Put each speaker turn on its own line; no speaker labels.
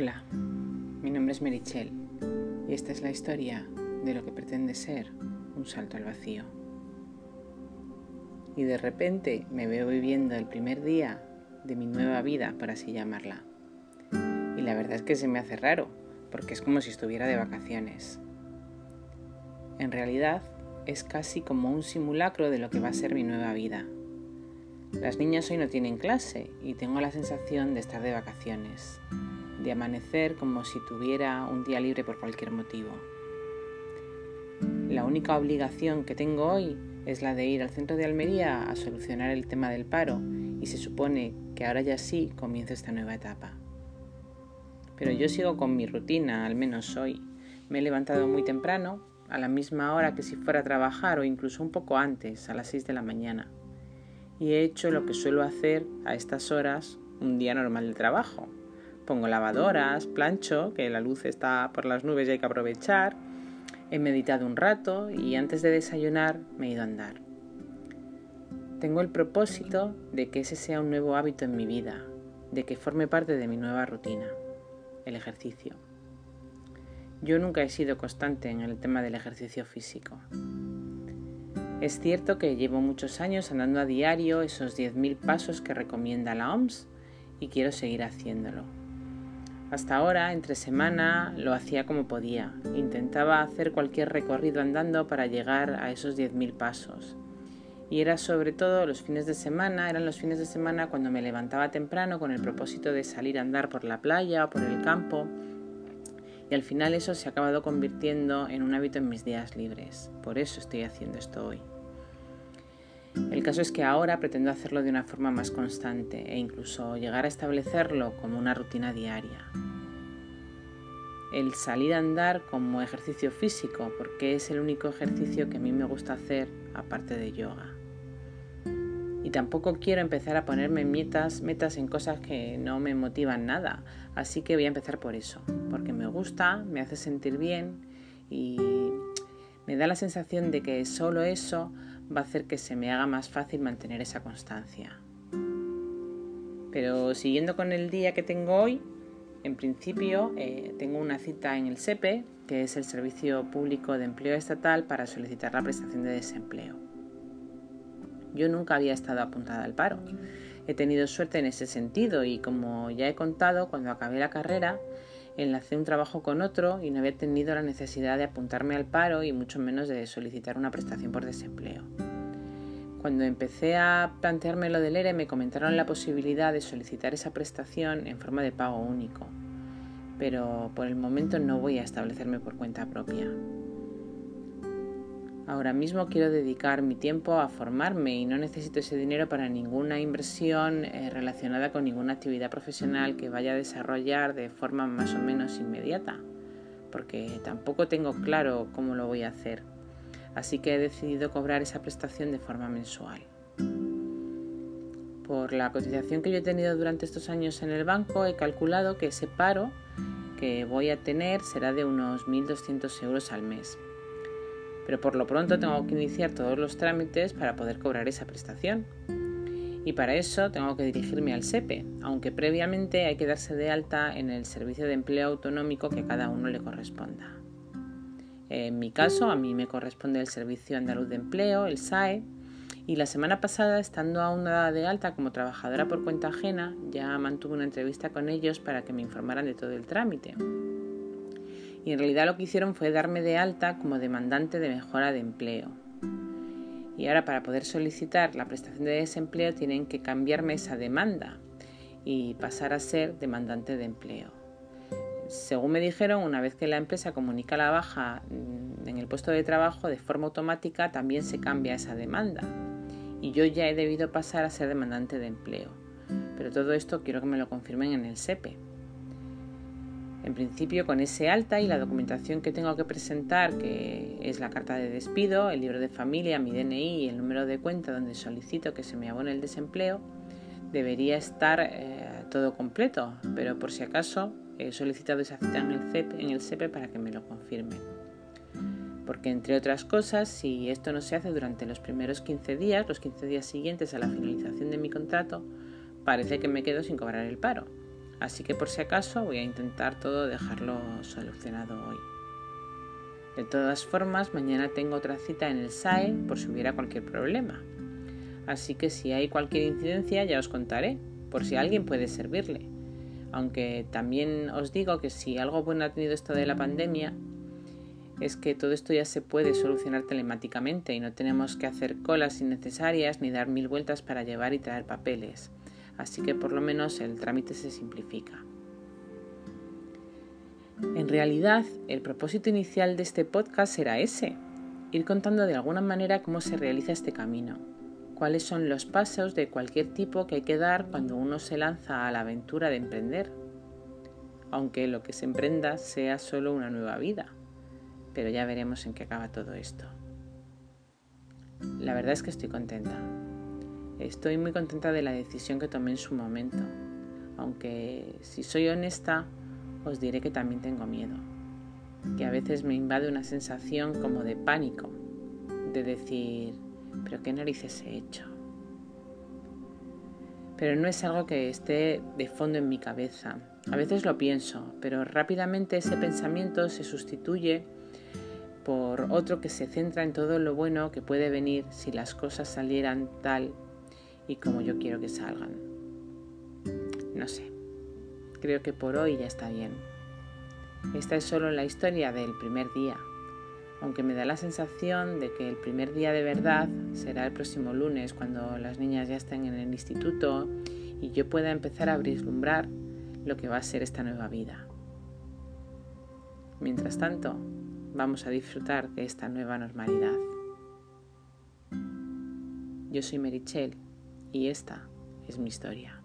Hola, mi nombre es Merichel y esta es la historia de lo que pretende ser un salto al vacío. Y de repente me veo viviendo el primer día de mi nueva vida, por así llamarla. Y la verdad es que se me hace raro, porque es como si estuviera de vacaciones. En realidad es casi como un simulacro de lo que va a ser mi nueva vida. Las niñas hoy no tienen clase y tengo la sensación de estar de vacaciones, de amanecer como si tuviera un día libre por cualquier motivo. La única obligación que tengo hoy es la de ir al centro de Almería a solucionar el tema del paro y se supone que ahora ya sí comienzo esta nueva etapa. Pero yo sigo con mi rutina, al menos hoy. Me he levantado muy temprano, a la misma hora que si fuera a trabajar o incluso un poco antes, a las 6 de la mañana. Y he hecho lo que suelo hacer a estas horas un día normal de trabajo. Pongo lavadoras, plancho, que la luz está por las nubes y hay que aprovechar. He meditado un rato y antes de desayunar me he ido a andar. Tengo el propósito de que ese sea un nuevo hábito en mi vida, de que forme parte de mi nueva rutina, el ejercicio. Yo nunca he sido constante en el tema del ejercicio físico. Es cierto que llevo muchos años andando a diario esos 10.000 pasos que recomienda la OMS y quiero seguir haciéndolo. Hasta ahora, entre semana, lo hacía como podía. Intentaba hacer cualquier recorrido andando para llegar a esos 10.000 pasos. Y era sobre todo los fines de semana, eran los fines de semana cuando me levantaba temprano con el propósito de salir a andar por la playa o por el campo y al final eso se ha acabado convirtiendo en un hábito en mis días libres. Por eso estoy haciendo esto hoy. El caso es que ahora pretendo hacerlo de una forma más constante e incluso llegar a establecerlo como una rutina diaria. El salir a andar como ejercicio físico, porque es el único ejercicio que a mí me gusta hacer aparte de yoga. Y tampoco quiero empezar a ponerme metas, metas en cosas que no me motivan nada. Así que voy a empezar por eso, porque me gusta, me hace sentir bien y me da la sensación de que solo eso va a hacer que se me haga más fácil mantener esa constancia. Pero siguiendo con el día que tengo hoy, en principio eh, tengo una cita en el SEPE, que es el Servicio Público de Empleo Estatal, para solicitar la prestación de desempleo. Yo nunca había estado apuntada al paro. He tenido suerte en ese sentido y como ya he contado, cuando acabé la carrera, enlacé un trabajo con otro y no había tenido la necesidad de apuntarme al paro y mucho menos de solicitar una prestación por desempleo. Cuando empecé a plantearme lo del ERE me comentaron la posibilidad de solicitar esa prestación en forma de pago único, pero por el momento no voy a establecerme por cuenta propia. Ahora mismo quiero dedicar mi tiempo a formarme y no necesito ese dinero para ninguna inversión eh, relacionada con ninguna actividad profesional que vaya a desarrollar de forma más o menos inmediata, porque tampoco tengo claro cómo lo voy a hacer. Así que he decidido cobrar esa prestación de forma mensual. Por la cotización que yo he tenido durante estos años en el banco, he calculado que ese paro que voy a tener será de unos 1.200 euros al mes pero por lo pronto tengo que iniciar todos los trámites para poder cobrar esa prestación. Y para eso tengo que dirigirme al SEPE, aunque previamente hay que darse de alta en el servicio de empleo autonómico que a cada uno le corresponda. En mi caso, a mí me corresponde el Servicio Andaluz de Empleo, el SAE, y la semana pasada, estando aún dada de alta como trabajadora por cuenta ajena, ya mantuve una entrevista con ellos para que me informaran de todo el trámite y en realidad lo que hicieron fue darme de alta como demandante de mejora de empleo. Y ahora para poder solicitar la prestación de desempleo tienen que cambiarme esa demanda y pasar a ser demandante de empleo. Según me dijeron, una vez que la empresa comunica la baja mm, en el puesto de trabajo de forma automática, también se cambia esa demanda. Y yo ya he debido pasar a ser demandante de empleo. Pero todo esto quiero que me lo confirmen en el SEPE. En principio, con ese alta y la documentación que tengo que presentar, que es la carta de despido, el libro de familia, mi DNI y el número de cuenta donde solicito que se me abone el desempleo, debería estar eh, todo completo, pero por si acaso he solicitado esa cita en el, CEP, en el CEPE para que me lo confirmen. Porque entre otras cosas, si esto no se hace durante los primeros 15 días, los 15 días siguientes a la finalización de mi contrato, parece que me quedo sin cobrar el paro Así que por si acaso voy a intentar todo dejarlo solucionado hoy. De todas formas, mañana tengo otra cita en el SAE por si hubiera cualquier problema. Así que si hay cualquier incidencia ya os contaré, por si alguien puede servirle. Aunque también os digo que si algo bueno ha tenido esto de la pandemia, es que todo esto ya se puede solucionar telemáticamente y no tenemos que hacer colas innecesarias ni dar mil vueltas para llevar y traer papeles. Así que por lo menos el trámite se simplifica. En realidad, el propósito inicial de este podcast era ese, ir contando de alguna manera cómo se realiza este camino, cuáles son los pasos de cualquier tipo que hay que dar cuando uno se lanza a la aventura de emprender, aunque lo que se emprenda sea solo una nueva vida, pero ya veremos en qué acaba todo esto. La verdad es que estoy contenta. Estoy muy contenta de la decisión que tomé en su momento, aunque si soy honesta, os diré que también tengo miedo, que a veces me invade una sensación como de pánico, de decir, pero qué narices he hecho. Pero no es algo que esté de fondo en mi cabeza. A veces lo pienso, pero rápidamente ese pensamiento se sustituye por otro que se centra en todo lo bueno que puede venir si las cosas salieran tal y como yo quiero que salgan. No sé. Creo que por hoy ya está bien. Esta es solo la historia del primer día, aunque me da la sensación de que el primer día de verdad será el próximo lunes cuando las niñas ya estén en el instituto y yo pueda empezar a vislumbrar lo que va a ser esta nueva vida. Mientras tanto, vamos a disfrutar de esta nueva normalidad. Yo soy Merichel y esta es mi historia.